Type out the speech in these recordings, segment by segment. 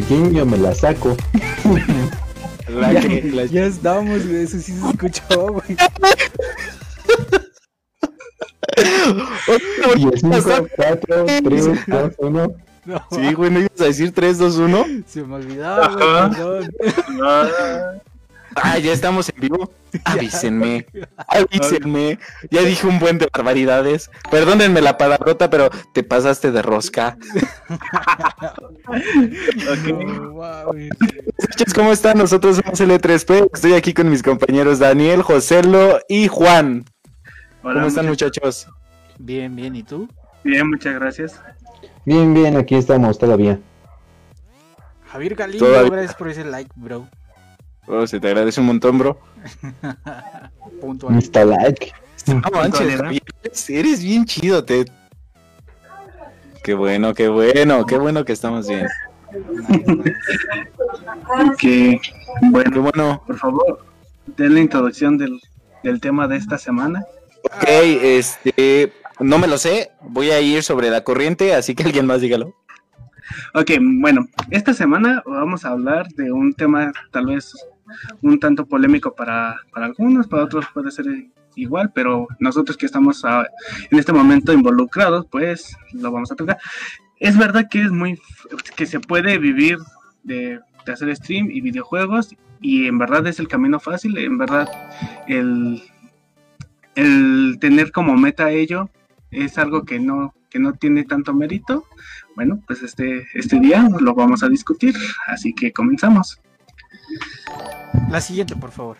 Si quieren yo me la saco. La ya, que- la- ya estamos, güey. Eso sí se escuchó, güey. Y es 5, 4, 3, 2, 1. No, Sí, güey, ¿no ibas a decir 3, 2, 1? se me olvidaba, güey. Ah, ya estamos en vivo. Avísenme, avísenme. Ya dije un buen de barbaridades. Perdónenme la palabrota, pero te pasaste de rosca. No, mames. Muchachos, ¿cómo están? Nosotros somos L3P. Estoy aquí con mis compañeros Daniel, Joselo y Juan. Hola, ¿Cómo están, muchachos? Bien, bien. ¿Y tú? Bien, muchas gracias. Bien, bien, aquí estamos todavía. Javier Galindo, gracias por ese like, bro. Oh, se te agradece un montón, bro. Puntual. Insta like. No manches. Javier, eres- eres bien chido, Ted. Qué bueno, qué bueno, qué bueno que estamos bien. Que, bueno, Qué bueno. por favor, den la introducción del, del tema de esta semana. Ok, este, no me lo sé. Voy a ir sobre la corriente, así que alguien más dígalo. Ok, bueno, esta semana vamos a hablar de un tema tal vez un tanto polémico para, para algunos, para otros puede ser igual, pero nosotros que estamos en este momento involucrados, pues lo vamos a tocar. Es verdad que es muy, que se puede vivir de, de hacer stream y videojuegos y en verdad es el camino fácil, en verdad el, el tener como meta ello es algo que no, que no tiene tanto mérito. Bueno, pues este, este día lo vamos a discutir, así que comenzamos. La siguiente, por favor.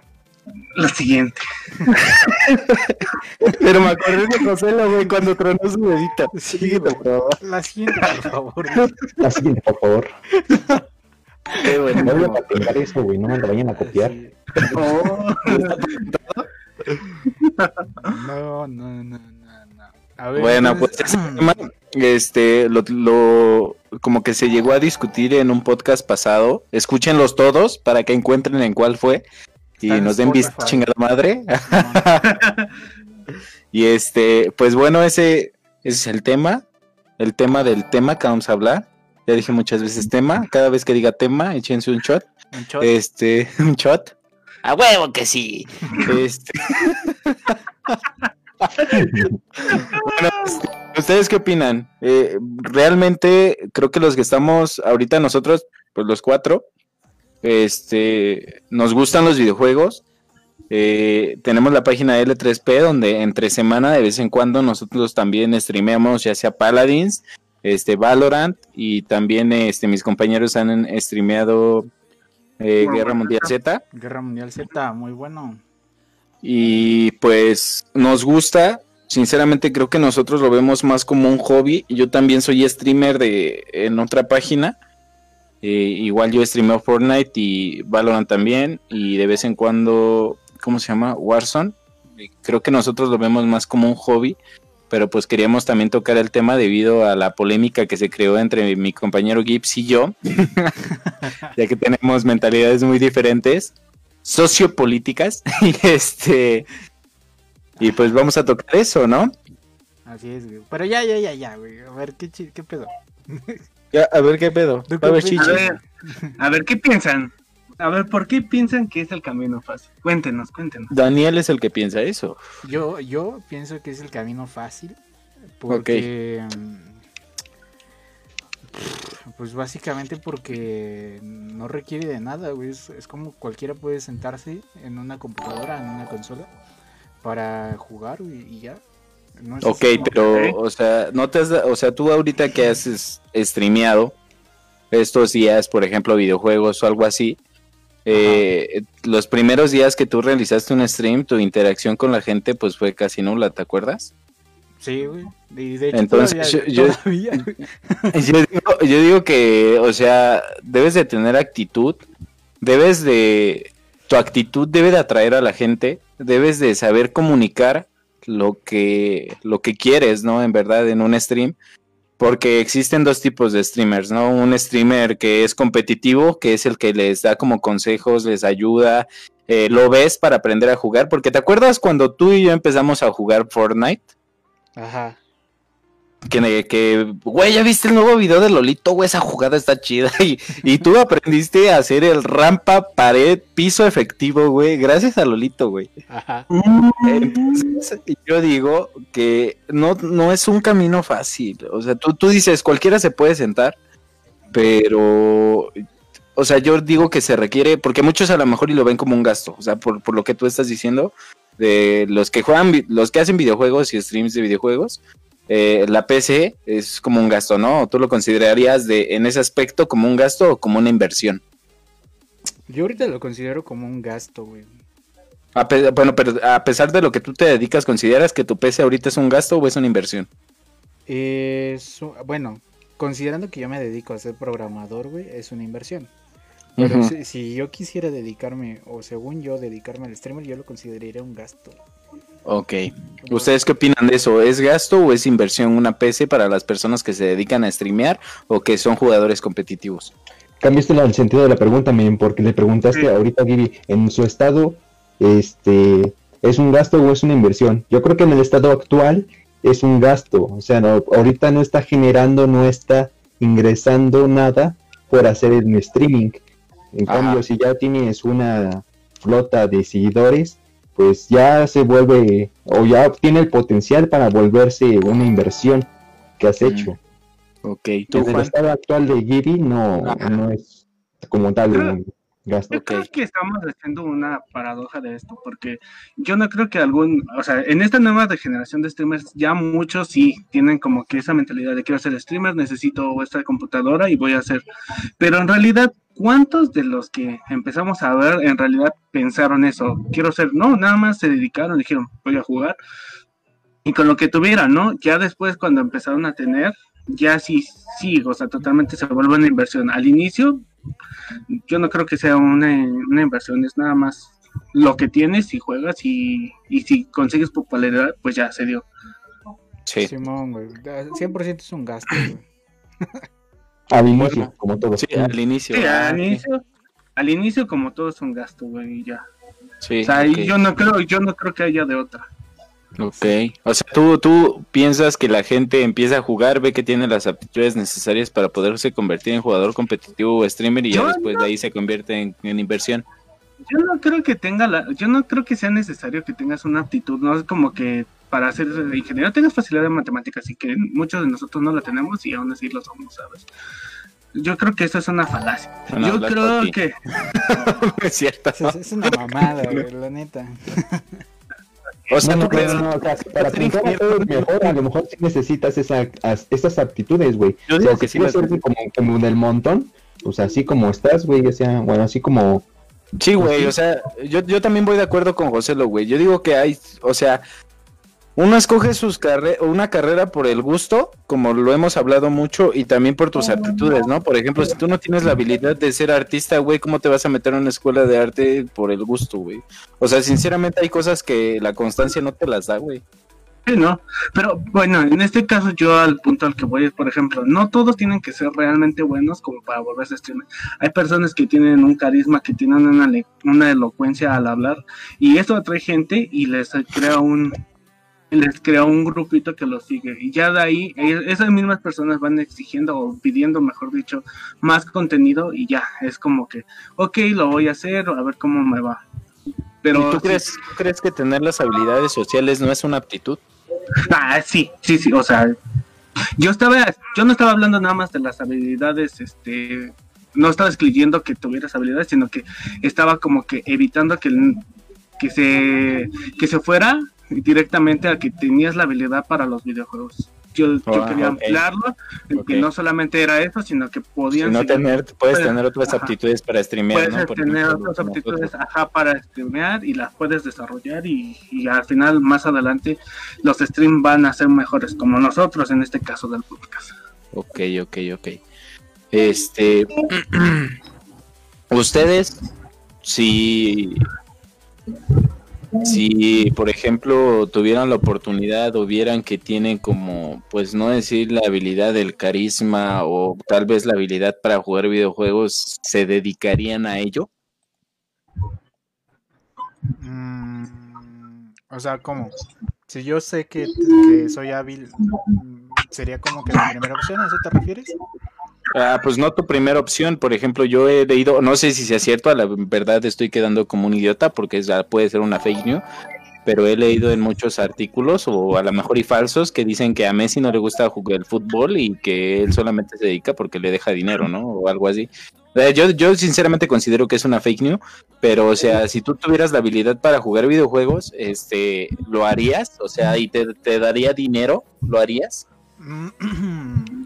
La siguiente. Pero me acordé de Joselo, güey, cuando tronó su dedita. Sí, por favor. La siguiente, por favor. La siguiente, por favor. Qué bueno. No voy a patentar eso, güey. No me lo vayan a copiar. No, no, no, no. A ver, Bueno, pues ese tema, este, lo, lo- como que se llegó a discutir en un podcast pasado. Escúchenlos todos para que encuentren en cuál fue y nos den vista chingada madre. y este, pues bueno, ese, ese es el tema, el tema del tema que vamos a hablar. Ya dije muchas veces tema. Cada vez que diga tema, échense un shot. Un shot. Este, un shot. A huevo que sí. Este. Bueno, ¿ustedes qué opinan? Eh, realmente creo que los que estamos ahorita nosotros, pues los cuatro, este, nos gustan los videojuegos. Eh, tenemos la página L3P donde entre semana de vez en cuando nosotros también streameamos ya sea Paladins, este Valorant y también este mis compañeros han streameado eh, Guerra. Mundial Z. Guerra Mundial Z, muy bueno. Y pues nos gusta. Sinceramente creo que nosotros lo vemos más como un hobby. Yo también soy streamer de en otra página. Eh, igual yo streameo Fortnite y Valorant también. Y de vez en cuando, ¿cómo se llama? Warzone. Y Creo que nosotros lo vemos más como un hobby. Pero pues queríamos también tocar el tema debido a la polémica que se creó entre mi compañero Gibbs y yo. ya que tenemos mentalidades muy diferentes. Sociopolíticas. y este... Y pues vamos a tocar eso, ¿no? Así es, güey. Pero ya, ya, ya, ya, güey. A ver, ¿qué, qué pedo? Ya, a ver qué pedo. ¿Tú Va a chichis. A ver, a ver, ¿qué piensan? A ver, ¿por qué piensan que es el camino fácil? Cuéntenos, cuéntenos. Daniel es el que piensa eso. Yo, yo pienso que es el camino fácil. Porque. mm, Pues básicamente porque no requiere de nada, güey. Es, es como cualquiera puede sentarse en una computadora, en una consola, para jugar güey, y ya. No es Ok, pero, o sea, no te has o sea, tú ahorita que has streameado estos días, por ejemplo, videojuegos o algo así, eh, los primeros días que tú realizaste un stream, tu interacción con la gente, pues fue casi nula, ¿te acuerdas? Sí, güey. Y de hecho, Entonces, todavía, yo- yo- todavía, güey. Yo digo, yo digo que, o sea, debes de tener actitud, debes de, tu actitud debe de atraer a la gente, debes de saber comunicar lo que, lo que quieres, ¿no? En verdad, en un stream, porque existen dos tipos de streamers, ¿no? Un streamer que es competitivo, que es el que les da como consejos, les ayuda, eh, lo ves para aprender a jugar, porque ¿te acuerdas cuando tú y yo empezamos a jugar Fortnite? Ajá. Que, que, güey, ¿ya viste el nuevo video de Lolito? Güey, esa jugada está chida. Y, y tú aprendiste a hacer el rampa, pared, piso efectivo, güey, gracias a Lolito, güey. Ajá. Entonces, yo digo que no, no es un camino fácil. O sea, tú, tú dices, cualquiera se puede sentar, pero, o sea, yo digo que se requiere, porque muchos a lo mejor y lo ven como un gasto. O sea, por, por lo que tú estás diciendo, de los que juegan, los que hacen videojuegos y streams de videojuegos, eh, la PC es como un gasto, ¿no? ¿Tú lo considerarías de, en ese aspecto como un gasto o como una inversión? Yo ahorita lo considero como un gasto, güey. A pe- bueno, pero a pesar de lo que tú te dedicas, ¿consideras que tu PC ahorita es un gasto o es una inversión? Es, bueno, considerando que yo me dedico a ser programador, güey, es una inversión. Pero si, si yo quisiera dedicarme, o según yo, dedicarme al streamer, yo lo consideraría un gasto. Ok. ¿Ustedes qué opinan de eso? ¿Es gasto o es inversión una PC para las personas que se dedican a streamear o que son jugadores competitivos? Cambiaste la- el sentido de la pregunta, men, porque le preguntaste Sí. ahorita a Giri, en su estado, este, ¿es un gasto o es una inversión? Yo creo que en el estado actual es un gasto, o sea, no- ahorita no está generando, no está ingresando nada por hacer el streaming. En Ajá. cambio, si ya tienes una flota de seguidores, pues ya se vuelve, o ya tiene el potencial para volverse una inversión que has Mm. hecho. Ok. ¿Tú, En el estado actual de Giri no, no es como tal un gasto. Yo creo Ok. que estamos haciendo una paradoja de esto, porque yo no creo que algún, o sea, en esta nueva generación de streamers, ya muchos sí tienen como que esa mentalidad de quiero ser streamer, necesito esta computadora y voy a hacer. Pero en realidad, ¿cuántos de los que empezamos a ver en realidad pensaron eso? Quiero ser, no, nada más se dedicaron, dijeron, voy a jugar. Y con lo que tuvieran, ¿no? Ya después cuando empezaron a tener, ya sí, sí, o sea, totalmente se vuelve una inversión. Al inicio, yo no creo que sea una, una inversión, es nada más lo que tienes y juegas y, y si consigues popularidad, pues ya se dio. Sí. Simón, güey. 100% es un gasto, güey. Al inicio, como todo. Sí, al inicio. Sí, Ah, al inicio, al inicio como todo es un gasto, güey, y ya. Sí, o sea, y ok. yo no creo, yo no creo que haya de otra. Ok. O sea, ¿tú, tú piensas que la gente empieza a jugar, ve que tiene las aptitudes necesarias para poderse convertir en jugador competitivo o streamer y ya después de ahí se convierte en, en inversión? Yo no creo que tenga la, yo no creo que sea necesario que tengas una aptitud, no es como que para ser ingeniero tengas facilidad de matemáticas y que muchos de nosotros no la tenemos y aún así lo somos, ¿sabes? Yo creo que eso es una falacia. Van a yo creo que es cierto. Es, es una mamada, güey, la neta. O sea, no, no, ¿tú crees- no, no, o sea, para pintar a todos mejor, a lo mejor sí necesitas esa, as- esas aptitudes, güey. Yo O digo sea, que si sí las- ser como, como del montón, pues así como estás, güey, o sea, bueno, así como... Sí, güey, o sea, yo, yo también voy de acuerdo con José Lo, güey. Yo digo que hay, o sea, uno escoge sus carre una carrera por el gusto, como lo hemos hablado mucho, y también por tus aptitudes, ¿no? Por ejemplo, si tú no tienes la habilidad de ser artista, güey, ¿cómo te vas a meter en una escuela de arte por el gusto, güey? O sea, sinceramente hay cosas que la constancia no te las da, güey. Sí, no, pero bueno, en este caso yo al punto al que voy es, por ejemplo, no todos tienen que ser realmente buenos como para volverse streamer. Hay personas que tienen un carisma, que tienen una, una elocuencia al hablar y eso atrae gente y les crea un, les crea un grupito que lo sigue y ya de ahí e-, esas mismas personas van exigiendo o pidiendo, mejor dicho, más contenido y ya, es como que, ok, lo voy a hacer, a ver cómo me va. Pero ¿Tú crees, crees que tener las habilidades sociales no es una aptitud? Ah, sí, sí, sí, o sea, yo estaba, yo no estaba hablando nada más de las habilidades, este, no estaba escribiendo que tuvieras habilidades, sino que estaba como que evitando que, que se, que se fuera directamente a que tenías la habilidad para los videojuegos. Yo, yo ah, quería ampliarlo, que no solamente era eso, sino que podían... no tener, puedes, tener otras aptitudes para streamear, puedes tener otras aptitudes ajá, para streamear y las puedes desarrollar y, y, al final, más adelante, los streams van a ser mejores, como nosotros en este caso del podcast. Ok, ok, ok. Este... Ustedes, si si por ejemplo tuvieran la oportunidad o vieran que tienen como, pues no decir la habilidad del carisma o tal vez la habilidad para jugar videojuegos, ¿se dedicarían a ello? Mm, o sea, ¿cómo? Si yo sé que, soy hábil, ¿sería como que la primera opción? ¿A eso te refieres? Ah, pues no tu primera opción. Por ejemplo, yo he leído, no sé si sea cierto, a la verdad estoy quedando como un idiota porque ya puede ser una fake news, pero he leído en muchos artículos, o a lo mejor y falsos, que dicen que a Messi no le gusta jugar el fútbol y que él solamente se dedica porque le deja dinero, ¿no? O algo así. Yo, yo sinceramente considero que es una fake news, pero o sea, si tú tuvieras la habilidad para jugar videojuegos, este, ¿lo harías? O sea, y te, te daría dinero, ¿lo harías?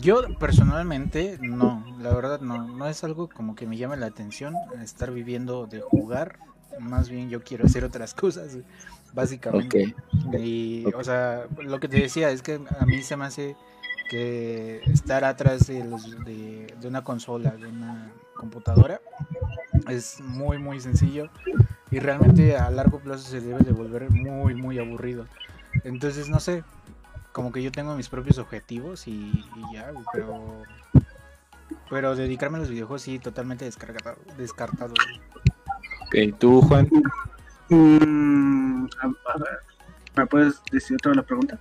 Yo personalmente no, la verdad no, no es algo como que me llame la atención estar viviendo de jugar, más bien yo quiero hacer otras cosas, básicamente. Y, o sea, lo que te decía es que a mí se me hace que estar atrás de, de, de una consola, de una computadora, es muy, muy sencillo y realmente a largo plazo se debe de volver muy, muy aburrido. Entonces, no sé, como que yo tengo mis propios objetivos y, ya, pero pero dedicarme a los videojuegos sí, totalmente descartado. descartado Ok, ¿tú, Juan? Mm, ¿Me puedes decir otra la pregunta?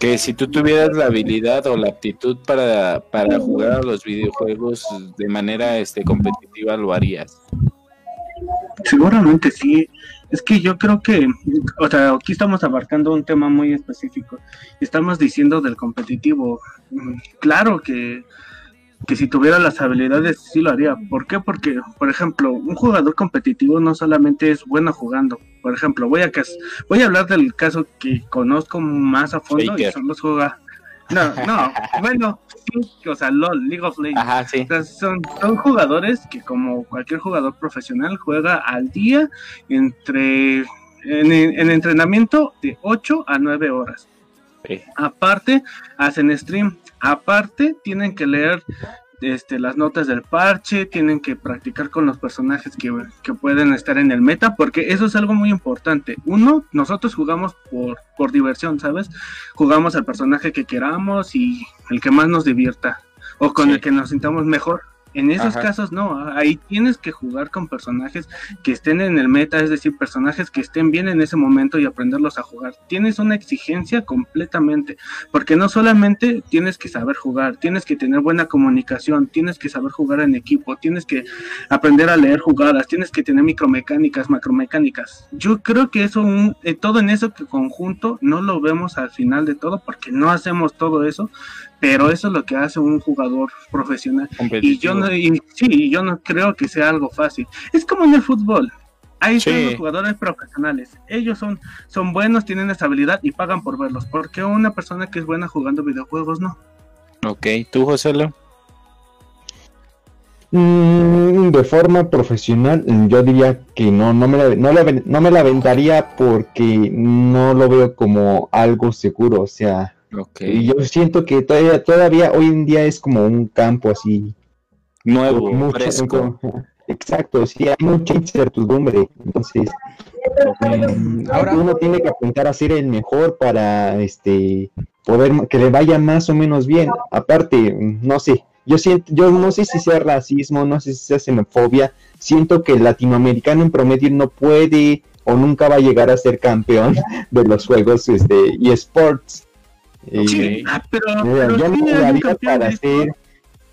Que si tú tuvieras la habilidad o la aptitud para, para jugar a los videojuegos de manera este, competitiva, ¿lo harías? Seguramente sí. Es que yo creo que, o sea, aquí estamos abarcando un tema muy específico. Estamos diciendo del competitivo. Claro que, que si tuviera las habilidades sí lo haría. ¿Por qué? Porque, por ejemplo, un jugador competitivo no solamente es bueno jugando. Por ejemplo, voy a, voy a hablar del caso que conozco más a fondo y son los jugadores no, no, bueno, o sea, LOL, League of Legends. son, son jugadores que como cualquier jugador profesional juega al día entre en, en entrenamiento de 8 a 9 horas. Aparte, hacen stream. Aparte, tienen que leer este, las notas del parche, tienen que practicar con los personajes que, que, pueden estar en el meta, porque eso es algo muy importante. Uno, nosotros jugamos por, por diversión, ¿sabes? Jugamos al personaje que queramos y el que más nos divierta, o con el que nos sintamos mejor. En esos casos no, ahí tienes que jugar con personajes que estén en el meta, es decir, personajes que estén bien en ese momento y aprenderlos a jugar. Tienes una exigencia completamente, porque no solamente tienes que saber jugar, tienes que tener buena comunicación, tienes que saber jugar en equipo, tienes que aprender a leer jugadas, tienes que tener micromecánicas, macromecánicas. Yo creo que eso, eh, todo en eso que conjunto, no lo vemos al final de todo, porque no hacemos todo eso, pero eso es lo que hace un jugador profesional. Y yo no, sí, yo no creo que sea algo fácil. Es como en el fútbol. Ahí están los jugadores profesionales. Ellos son, son buenos, tienen estabilidad y pagan por verlos. Porque una persona que es buena jugando videojuegos no. Ok, ¿tú, José Mm, de forma profesional, yo diría que no, no me, la, no, no me la aventaría porque no lo veo como algo seguro, o sea, y yo siento que todavía, todavía hoy en día es como un campo así nuevo, fresco. exacto, sí, hay mucha incertidumbre, entonces ahora uno tiene que apuntar a ser el mejor para este poder que le vaya más o menos bien. Aparte, no sé, yo siento, yo no sé si sea racismo, no sé si sea xenofobia, siento que el latinoamericano en promedio no puede o nunca va a llegar a ser campeón de los juegos este, Sí, ah, pero, yo no para ser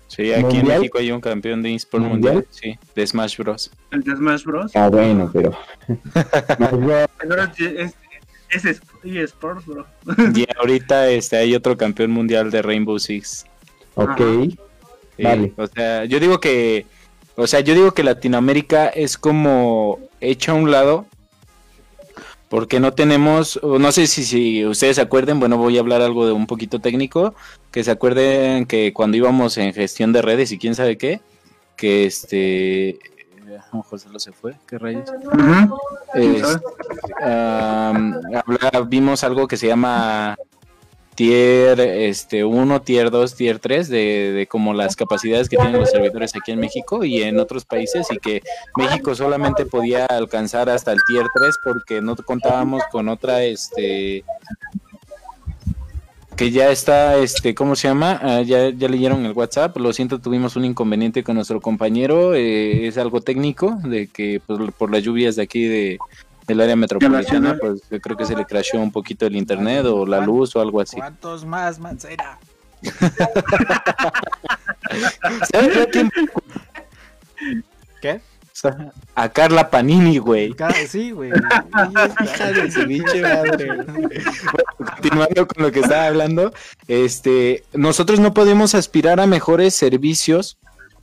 Sí, aquí en México hay un campeón de eSports mundial? sí, de Smash Bros. ¿El de Smash Bros? Ah, bueno, pero. es, es eSports, bro. y ahorita este, hay otro campeón mundial de Rainbow Six. Ok. vale. O sea, yo digo que. O sea, yo digo que Latinoamérica es como hecha a un lado porque no tenemos, no sé si, si ustedes se acuerden, bueno, voy a hablar algo de un poquito técnico, que se acuerden que cuando íbamos en gestión de redes y quién sabe qué, que este, José lo se fue, qué rayos. vimos algo que se llama tier este 1, tier 2, tier 3 de, de, como las capacidades que tienen los servidores aquí en México y en otros países y que México solamente podía alcanzar hasta el tier 3 porque no contábamos con otra este que ya está este cómo se llama ah, ya, ya leyeron el WhatsApp. Lo siento tuvimos un inconveniente con nuestro compañero. Eh, es algo técnico de que pues, por las lluvias de aquí de el área metropolitana, pues yo creo que se le crashó un poquito el internet o la luz o algo así. ¿Cuántos más, Mancera? ¿Qué? A Carla Panini, güey. Sí, güey. continuando con lo que estaba hablando, este, nosotros no podemos aspirar a mejores servicios,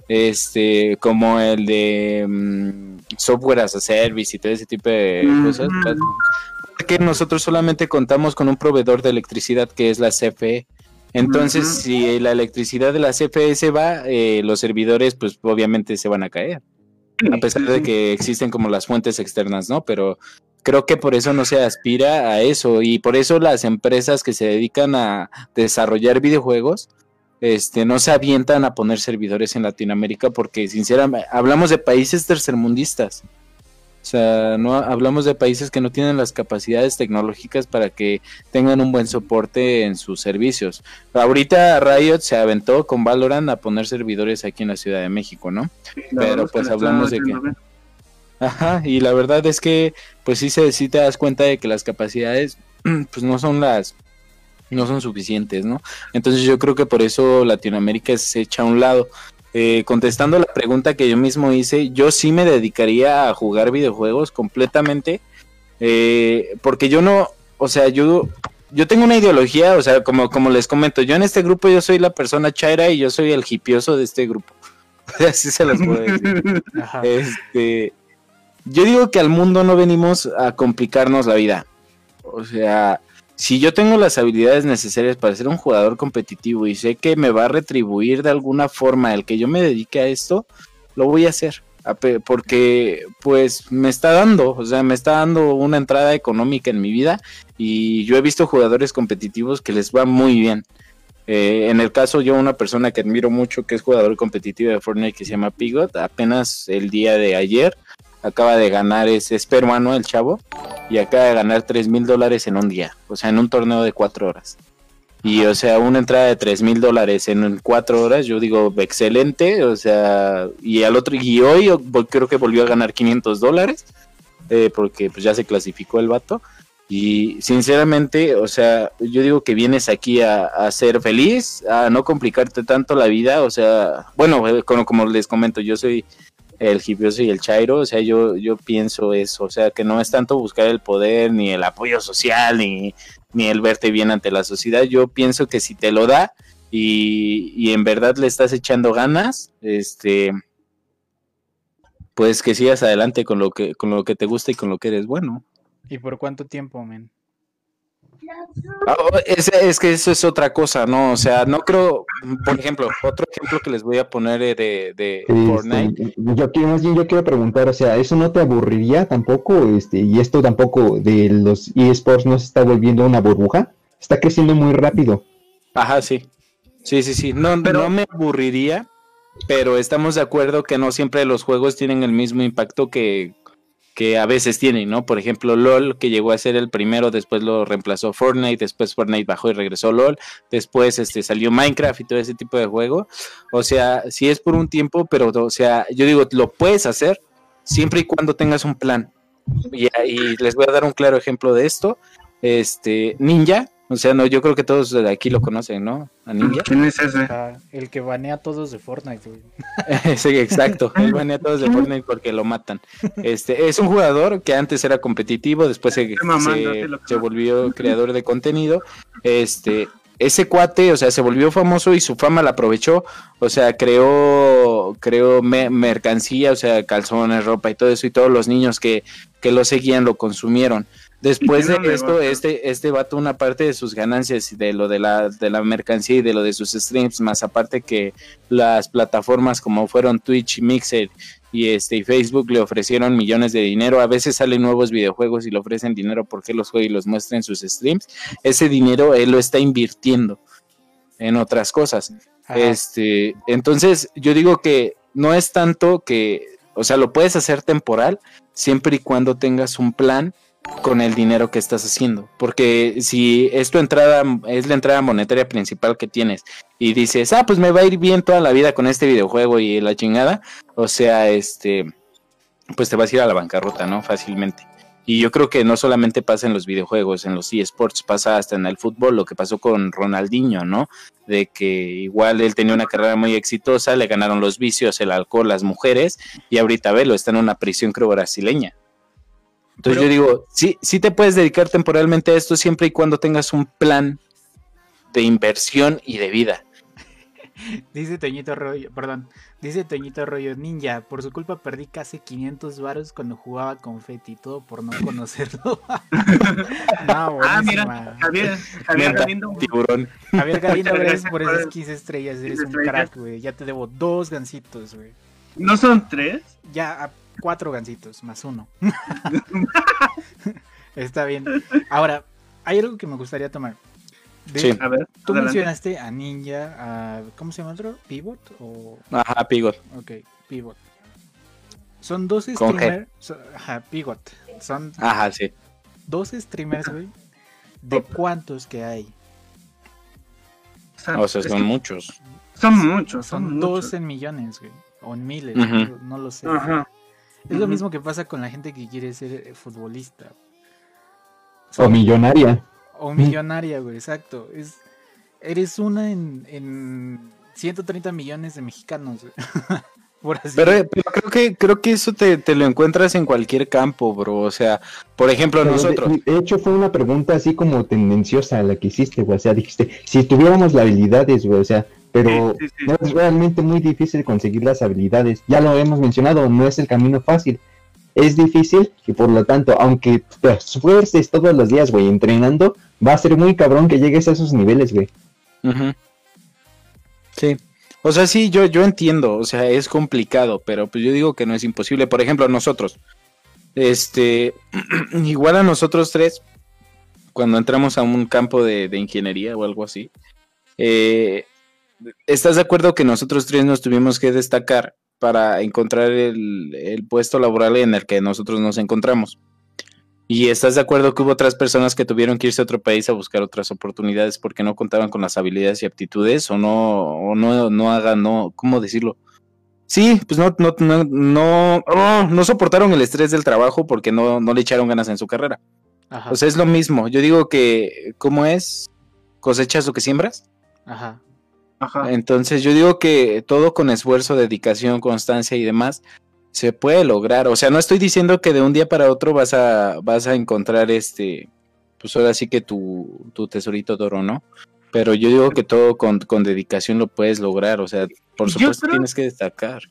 este, como el de mm, software as a service y todo ese tipo de cosas. Porque nosotros solamente contamos con un proveedor de electricidad que es la CFE. Entonces, si la electricidad de la CFE se va, eh, los servidores, pues obviamente se van a caer. A pesar de que existen como las fuentes externas, ¿no? Pero creo que por eso no se aspira a eso. Y por eso las empresas que se dedican a desarrollar videojuegos, este, no se avientan a poner servidores en Latinoamérica porque sinceramente hablamos de países tercermundistas. O sea, no hablamos de países que no tienen las capacidades tecnológicas para que tengan un buen soporte en sus servicios. Ahorita Riot se aventó con Valorant a poner servidores aquí en la Ciudad de México, ¿no? Pero pues hablamos de que Ajá, y la verdad es que pues sí se sí te das cuenta de que las capacidades pues no son las no son suficientes, ¿no? Entonces yo creo que por eso Latinoamérica se echa a un lado. Eh, contestando la pregunta que yo mismo hice, yo sí me dedicaría a jugar videojuegos completamente, eh, porque yo no, o sea, yo, yo tengo una ideología, o sea, como, como les comento, yo en este grupo yo soy la persona chaira y yo soy el hipioso de este grupo. Así se las puedo decir. Este, yo digo que al mundo no venimos a complicarnos la vida. O sea, si yo tengo las habilidades necesarias para ser un jugador competitivo y sé que me va a retribuir de alguna forma el que yo me dedique a esto, lo voy a hacer. Porque pues me está dando, o sea, me está dando una entrada económica en mi vida y yo he visto jugadores competitivos que les va muy bien. Eh, en el caso yo una persona que admiro mucho que es jugador competitivo de Fortnite que se llama Pigot, apenas el día de ayer acaba de ganar, es, es peruano el chavo, y acaba de ganar 3 mil dólares en un día, o sea, en un torneo de 4 horas. Y, o sea, una entrada de 3 mil dólares en 4 horas, yo digo, excelente, o sea, y al otro, y hoy creo que volvió a ganar 500 dólares, eh, porque pues ya se clasificó el vato. Y sinceramente, o sea, yo digo que vienes aquí a, a, ser feliz, a no complicarte tanto la vida, o sea, bueno, eh, como les comento, yo soy el hipioso y el chairo, o sea, yo, yo pienso eso, o sea, que no es tanto buscar el poder, ni el apoyo social, ni, ni el verte bien ante la sociedad, yo pienso que si te lo da y, y en verdad le estás echando ganas, este, pues que sigas adelante con lo que, con lo que te gusta y con lo que eres bueno. ¿Y por cuánto tiempo, men? Ah, oh, es, es, que eso es otra cosa, ¿no? O sea, no creo, por ejemplo, otro ejemplo que les voy a poner de, de Fortnite. Yo quiero, más bien, yo quiero preguntar, o sea, ¿eso no te aburriría tampoco? Este, y esto tampoco de los eSports no se está volviendo una burbuja, está creciendo muy rápido. Ajá, sí. Sí, sí, sí. No, no me aburriría, pero estamos de acuerdo que no siempre los juegos tienen el mismo impacto que, que a veces tienen, ¿no? Por ejemplo, LOL, que llegó a ser el primero, después lo reemplazó Fortnite, después Fortnite bajó y regresó LOL, después este, salió Minecraft y todo ese tipo de juego. O sea, sí es por un tiempo, pero, o sea, yo digo, lo puedes hacer siempre y cuando tengas un plan. Y, y les voy a dar un claro ejemplo de esto. Este, Ninja, o sea, no, yo creo que todos de aquí lo conocen, ¿no? A Ninja. ¿Quién es ese? el que banea a todos de Fortnite, güey. sí, exacto. Él banea a todos de Fortnite porque lo matan. Este, es un jugador que antes era competitivo, después se, se, volvió creador de contenido. Este, ese cuate, o sea, se volvió famoso y su fama la aprovechó, o sea, creó, creó mercancía, o sea, calzones, ropa y todo eso, y todos los niños que, que lo seguían lo consumieron. Después de esto, este, este vato una parte de sus ganancias de lo de la, de la mercancía y de lo de sus streams, más aparte que las plataformas como fueron Twitch, Mixer y este Facebook le ofrecieron millones de dinero. A veces salen nuevos videojuegos y le ofrecen dinero porque los juega y los muestra en sus streams. Ese dinero él lo está invirtiendo en otras cosas. Este, entonces yo digo que no es tanto que, o sea, lo puedes hacer temporal siempre y cuando tengas un plan con el dinero que estás haciendo. Porque si es tu entrada, es la entrada monetaria principal que tienes y dices, ah, pues me va a ir bien toda la vida con este videojuego y la chingada, o sea, este, pues te vas a ir a la bancarrota, ¿no? Fácilmente. Y yo creo que no solamente pasa en los videojuegos, en los eSports, pasa hasta en el fútbol, lo que pasó con Ronaldinho, ¿no? De que igual él tenía una carrera muy exitosa, le ganaron los vicios, el alcohol, las mujeres, y ahorita velo, está en una prisión creo brasileña. Entonces yo digo, sí, sí te puedes dedicar temporalmente a esto siempre y cuando tengas un plan de inversión y de vida. dice Toñito Rollo, perdón, dice Toñito Rollo, Ninja, por su culpa perdí casi 500 varos cuando jugaba con Feti, todo por no conocerlo. no, ah, mira, Javier, Javier Galindo. Tiburón. Javier Galindo, gracias por esas 15 estrellas, eres un crack, güey. Ya te debo dos gancitos, güey. ¿No son tres? Ya, cuatro gancitos, más uno. Está bien. Ahora, hay algo que me gustaría tomar. sí, a ver. Tú mencionaste a Ninja, a, ¿cómo se llama otro? ¿Pivot? O... Ajá, Pivot. Ok, Pivot. Son dos streamers. ajá, Pivot. Son ajá, sí. dos streamers, güey. ¿De cuántos que hay? O sea, son muchos. Son muchos. Son, dos en millones, güey. O en miles, no, lo sé. Ajá. Es lo mismo que pasa con la gente que quiere ser eh, futbolista. O, millonaria. O millonaria, güey, exacto. Es, eres una en, en 130 millones de mexicanos, Pero, creo que creo que eso te, lo encuentras en cualquier campo, bro. O sea, por ejemplo, nosotros. De, hecho, fue una pregunta así como tendenciosa la que hiciste, güey. O sea, dijiste, si tuviéramos las habilidades, güey, o sea, pero es realmente muy difícil conseguir las habilidades. Ya lo hemos mencionado, no es el camino fácil. Es difícil y por lo tanto, aunque te esfuerces todos los días, güey, entrenando, va a ser muy cabrón que llegues a esos niveles, güey. Sí. O sea, sí, yo, yo entiendo, o sea, es complicado, pero pues yo digo que no es imposible. Por ejemplo, nosotros, este, igual a nosotros tres, cuando entramos a un campo de, de ingeniería o algo así, eh, ¿Estás de acuerdo que nosotros tres nos tuvimos que destacar para encontrar el, puesto laboral en el que nosotros nos encontramos? ¿Y estás de acuerdo que hubo otras personas que tuvieron que irse a otro país a buscar otras oportunidades porque no contaban con las habilidades y aptitudes o no, o no, no hagan, no, ¿cómo decirlo? Sí, pues no, no, no, no, oh, no soportaron el estrés del trabajo porque no, no le echaron ganas en su carrera. O sea, es lo mismo. Yo digo que, ¿cómo es? ¿Cosechas lo que siembras? Ajá. Entonces yo digo que todo con esfuerzo, dedicación, constancia y demás se puede lograr. O sea, no estoy diciendo que de un día para otro vas a, vas a encontrar este, pues ahora sí que tu, tu tesorito de oro, ¿no? Pero yo digo que todo con, dedicación lo puedes lograr. O sea, por supuesto tienes que destacar.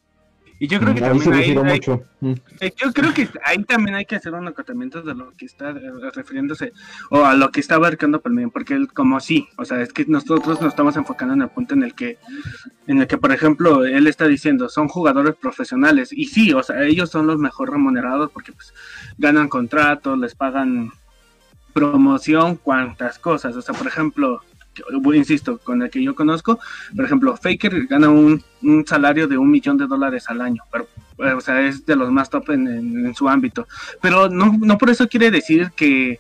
Y yo creo que Ahí se también ahí, refiero hay- mucho. Mm. eh, yo creo que ahí también hay que hacer un acotamiento de lo que está eh, refiriéndose o a lo que está abarcando Palmeiro, porque él como sí, o sea, es que nosotros nos estamos enfocando en el punto en el que en el que por ejemplo él está diciendo son jugadores profesionales y sí, o sea, ellos son los mejor remunerados porque pues ganan contratos, les pagan promoción, cuantas cosas, o sea, por ejemplo, insisto, con el que yo conozco, por ejemplo, Faker gana un, un salario de un millón de dólares al año, pero eh, o sea, es de los más top en, en- en su ámbito. Pero no, no por eso quiere decir que...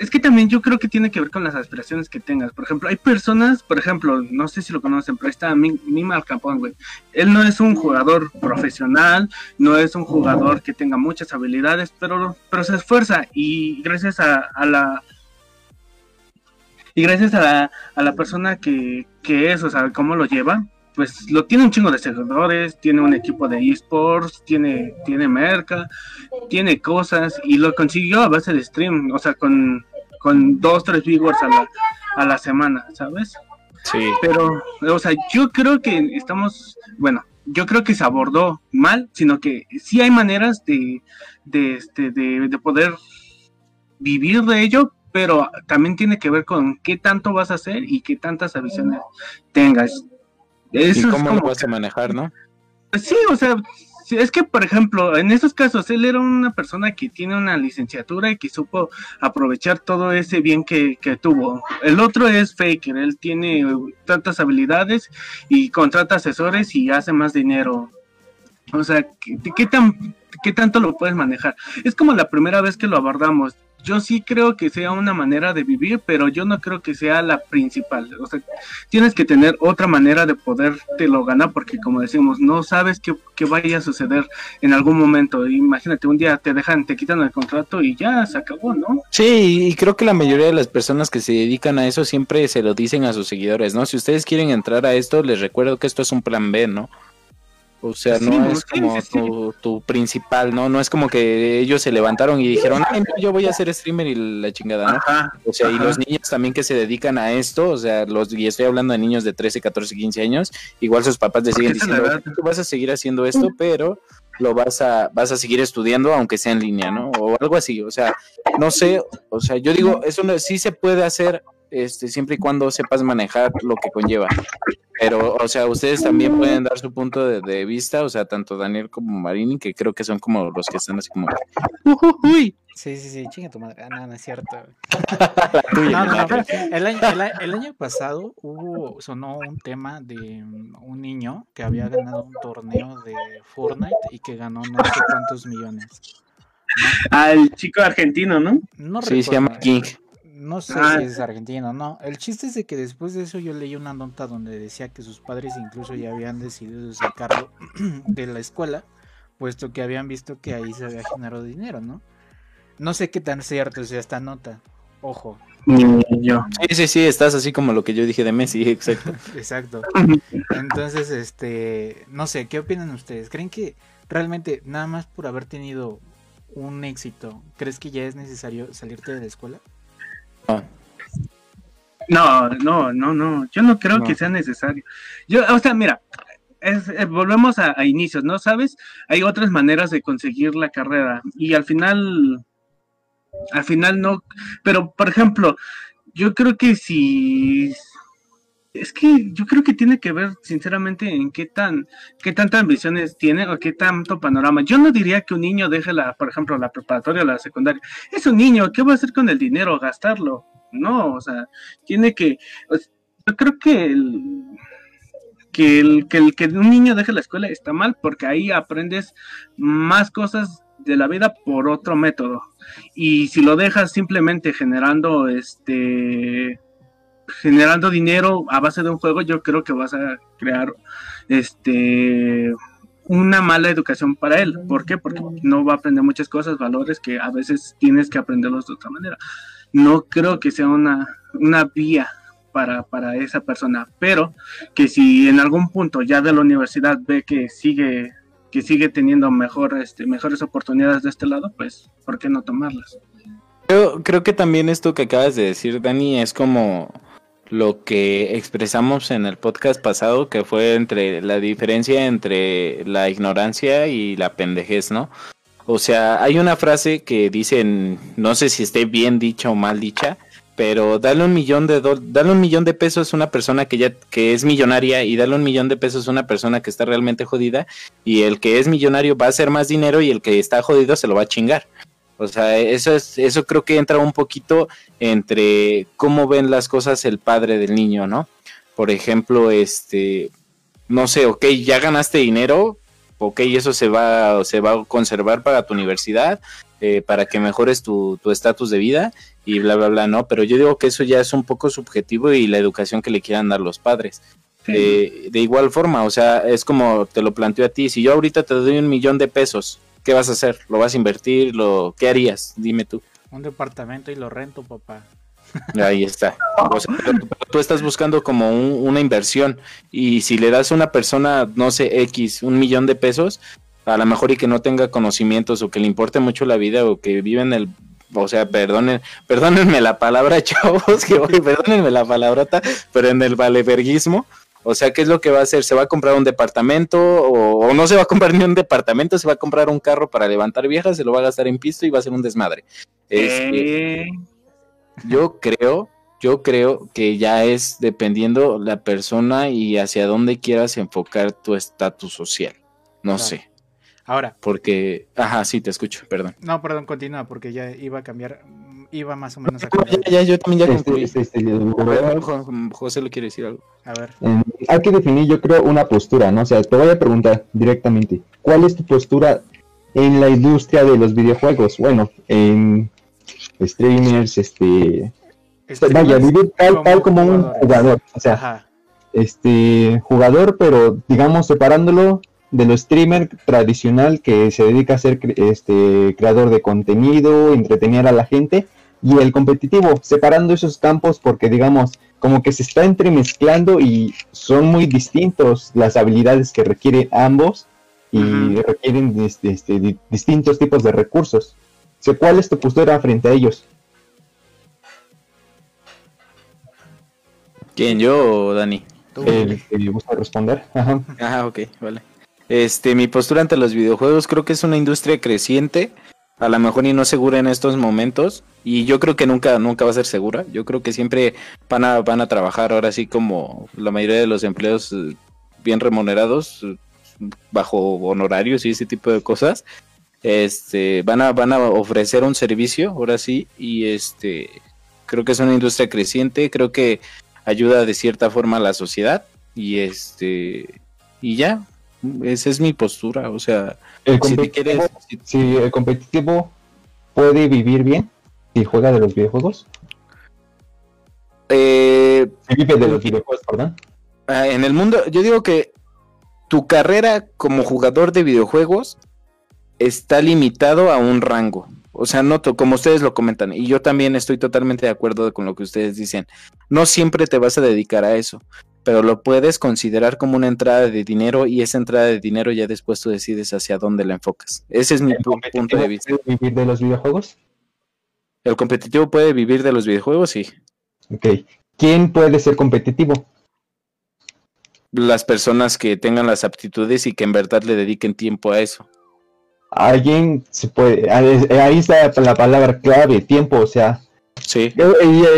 Es que también yo creo que tiene que ver con las aspiraciones que tengas. Por ejemplo, hay personas, por ejemplo, no sé si lo conocen, pero está Mi- Mima Al Capón, güey. Él no es un jugador profesional, no es un jugador que tenga muchas habilidades, pero, pero se esfuerza y gracias a, a la... Y gracias a la, a la persona que, que es, o sea, cómo lo lleva, pues lo tiene un chingo de seguidores, tiene un equipo de esports, tiene, tiene merca, tiene cosas y lo consiguió a base de stream, o sea, con, con dos, tres viewers a la, a la semana, ¿sabes? Sí. Pero, o sea, yo creo que estamos, bueno, yo creo que se abordó mal, sino que sí hay maneras de, de, este, de, de poder vivir de ello, pero también tiene que ver con qué tanto vas a hacer y qué tantas ambiciones tengas. ¿Y Eso cómo lo vas a manejar, no? Sí, o sea, es que, por ejemplo, en esos casos, él era una persona que tiene una licenciatura y que supo aprovechar todo ese bien que, que tuvo. El otro es Faker, él tiene tantas habilidades y contrata asesores y hace más dinero. O sea, ¿qué, qué tan, ¿qué tanto lo puedes manejar? Es como la primera vez que lo abordamos. Yo sí creo que sea una manera de vivir, pero yo no creo que sea la principal. O sea, tienes que tener otra manera de podértelo ganar, porque como decimos, no sabes qué, qué vaya a suceder en algún momento. Imagínate, un día te dejan, te quitan el contrato y ya se acabó, ¿no? Sí, y creo que la mayoría de las personas que se dedican a eso siempre se lo dicen a sus seguidores, ¿no? Si ustedes quieren entrar a esto, les recuerdo que esto es un plan B, ¿no? O sea, Sí, no es como sí, sí. tu, tu principal, ¿no? No es como que ellos se levantaron y dijeron, Ay, no, yo voy a ser streamer y la chingada, ¿no? Ajá. O sea, y los niños también que se dedican a esto, o sea, los y estoy hablando de niños de 13, 14, 15 años, igual sus papás les siguen diciendo, tú vas a seguir haciendo esto, pero lo vas a vas a seguir estudiando aunque sea en línea, ¿no? O algo así, o sea, no sé, o sea, yo digo, eso no, sí se puede hacer este siempre y cuando sepas manejar lo que conlleva. Pero, o sea, ustedes también pueden dar su punto de, de vista, o sea, tanto Daniel como Marini, que creo que son como los que están así como, uy, Sí, sí, sí, chinga tu madre. Ah, no, no es cierto. la tuya, No, no, ¿no? no. El año, el, a- el año pasado hubo, sonó un tema de un niño que había ganado un torneo de Fortnite y que ganó no sé cuántos millones. Al chico argentino, ¿no? No Sí, se llama King. No sé Ah. si es argentino, no. El chiste es de que después de eso yo leí una nota donde decía que sus padres incluso ya habían decidido sacarlo de la escuela, puesto que habían visto que ahí se había generado dinero, ¿no? No sé qué tan cierto es esta nota. Ojo, yo. Sí, sí, sí, estás así como lo que yo dije de Messi, exacto. exacto. Entonces, este, no sé, ¿qué opinan ustedes? ¿Creen que realmente nada más por haber tenido un éxito, crees que ya es necesario salirte de la escuela? No, no, no, no. Yo no creo No. que sea necesario. Yo, o sea, mira, es- eh, volvemos a, a inicios, ¿no? ¿Sabes? Hay otras maneras de conseguir la carrera y al final, al final no. Pero, por ejemplo, yo creo que si es que yo creo que tiene que ver sinceramente en qué tan qué tantas ambiciones tiene o qué tanto panorama. Yo no diría que un niño deje la, por ejemplo, la preparatoria o la secundaria. Es un niño, ¿qué va a hacer con el dinero? Gastarlo. No, o sea, tiene que yo creo que el que el, que el que un niño deje la escuela está mal porque ahí aprendes más cosas de la vida por otro método. Y si lo dejas simplemente generando este generando dinero a base de un juego, yo creo que vas a crear este una mala educación para él. ¿Por qué? Porque no va a aprender muchas cosas, valores que a veces tienes que aprenderlos de otra manera. No creo que sea una, una vía para, para esa persona, pero que si en algún punto ya de la universidad ve que sigue que sigue teniendo mejor, este, mejores oportunidades de este lado, pues, ¿por qué no tomarlas? Yo creo que también esto que acabas de decir, Dani, es como lo que expresamos en el podcast pasado, que fue entre la diferencia entre la ignorancia y la pendejez, ¿no? O sea, hay una frase que dicen, no sé si esté bien dicha o mal dicha, pero darle un millón de darle un millón de pesos a una persona que ya que es millonaria y darle un millón de pesos a una persona que está realmente jodida y el que es millonario va a hacer más dinero y el que está jodido se lo va a chingar. O sea, eso es eso creo que entra un poquito entre cómo ven las cosas el padre del niño, ¿no? Por ejemplo, este no sé, ok, ya ganaste dinero, ok, eso se va, se va a conservar para tu universidad, eh, para que mejores tu estatus de vida y bla, bla, bla, ¿no? Pero yo digo que eso ya es un poco subjetivo y la educación que le quieran dar los padres. Eh, de igual forma, o sea, es como te lo planteo a ti, si yo ahorita te doy un millón de pesos, ¿qué vas a hacer? ¿Lo vas a invertir? Lo, ¿Qué harías? Dime tú. Un departamento y lo rento, papá. Ahí está. tú estás buscando como una inversión y si le das a una persona, no sé, X, un millón de pesos, a lo mejor y que no tenga conocimientos o que le importe mucho la vida o que vive en el o sea, perdonen, perdónenme la palabra, chavos, que voy, perdónenme la palabrota, pero en el valeverguismo, o sea, ¿qué es lo que va a hacer? ¿Se va a comprar un departamento o, no se va a comprar ni un departamento? ¿Se va a comprar un carro para levantar viejas? ¿Se lo va a gastar en pisto y va a ser un desmadre? Este, yo creo, yo creo que ya es dependiendo la persona y hacia dónde quieras enfocar tu estatus social. No sé. Ahora. Porque, ajá, sí, te escucho, perdón. No, perdón, continúa, porque ya iba a cambiar, iba más o menos a cambiar. Ya, ya, yo también ya concluí. Este, este, José le quiere decir algo. A ver. hay que definir, yo creo, una postura, ¿no? O sea, te voy a preguntar directamente, ¿cuál es tu postura en la industria de los videojuegos? Bueno, en streamers, este... Vaya, vivir tal, tal como un jugador, o sea, este jugador, pero digamos separándolo de lo streamer tradicional que se dedica a ser este creador de contenido, entretener a la gente y el competitivo, separando esos campos porque digamos como que se está entremezclando y son muy distintos las habilidades que requieren ambos y requieren este, este, distintos tipos de recursos. ¿Cuál es tu postura frente a ellos? ¿Quién, yo o Dani? El que gusta responder. Ajá. Ajá, ok, vale. Este, mi postura ante los videojuegos creo que es una industria creciente, a lo mejor y no segura en estos momentos, y yo creo que nunca, nunca va a ser segura. Yo creo que siempre van a, van a trabajar ahora sí como la mayoría de los empleos eh, bien remunerados, bajo honorarios y ese tipo de cosas. Este, van a, van a ofrecer un servicio, ahora sí, y este, creo que es una industria creciente, creo que ayuda de cierta forma a la sociedad, y este, y ya, esa es mi postura, o sea, el si, el competitivo puede vivir bien si juega de los videojuegos. Eh, vive de los videojuegos, perdón. Ah, en el mundo, yo digo que tu carrera como jugador de videojuegos está limitado a un rango. O sea, no, como ustedes lo comentan, y yo también estoy totalmente de acuerdo con lo que ustedes dicen. No siempre te vas a dedicar a eso pero lo puedes considerar como una entrada de dinero y esa entrada de dinero ya después tú decides hacia dónde la enfocas. Ese es mi punto de vista. ¿Puede vivir de los videojuegos? ¿El competitivo puede vivir de los videojuegos? Sí. Ok. ¿Quién puede ser competitivo? Las personas que tengan las aptitudes y que en verdad le dediquen tiempo a eso. Alguien se puede, ahí está la palabra clave, tiempo, o sea, Sí.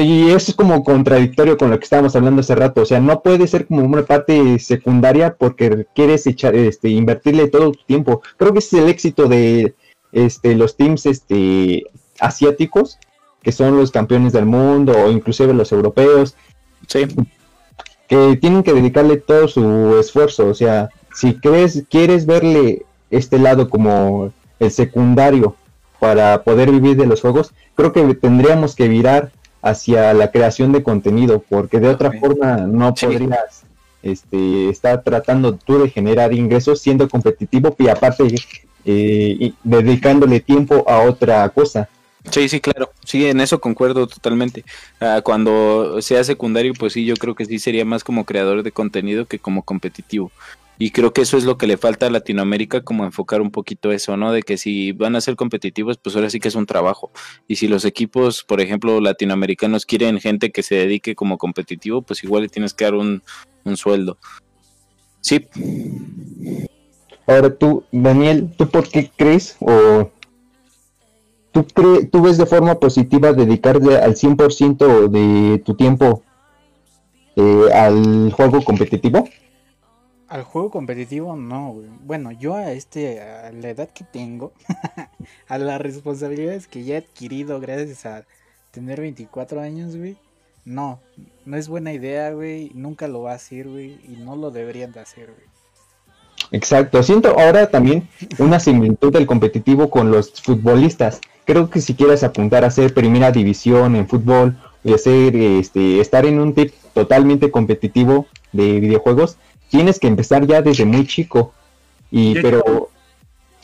Y, eso es como contradictorio con lo que estábamos hablando hace rato. O sea, no puede ser como una parte secundaria porque quieres echar, este, invertirle todo tu tiempo. Creo que ese es el éxito de este, los teams este, asiáticos, que son los campeones del mundo, o inclusive los europeos. Sí. Que tienen que dedicarle todo su esfuerzo. O sea, si crees, quieres verle este lado como el secundario para poder vivir de los juegos, creo que tendríamos que virar hacia la creación de contenido, porque de otra forma no podrías este, estar tratando tú de generar ingresos siendo competitivo y aparte eh, dedicándole tiempo a otra cosa. Sí, sí, claro. Sí, en eso concuerdo totalmente. Ah, cuando sea secundario, pues sí, yo creo que sí sería más como creador de contenido que como competitivo. Y creo que eso es lo que le falta a Latinoamérica, como enfocar un poquito eso, ¿no? De que si van a ser competitivos, pues ahora sí que es un trabajo. Y si los equipos, por ejemplo, latinoamericanos quieren gente que se dedique como competitivo, pues igual le tienes que dar un, un sueldo. Sí. Ahora tú, Daniel, ¿tú por qué crees o tú, tú ves de forma positiva dedicarle al 100% de tu tiempo eh, al juego competitivo? Al juego competitivo no, güey. Bueno, yo a este a la edad que tengo, a las responsabilidades que ya he adquirido gracias a tener 24 años, güey. No, no es buena idea, güey. Nunca lo va a hacer, güey. Y no lo deberían de hacer, güey. Exacto. Siento ahora también una similitud del competitivo con los futbolistas. Creo que si quieres apuntar a hacer primera división en fútbol y hacer, este, estar en un tip totalmente competitivo de videojuegos, tienes que empezar ya desde muy chico. Y pero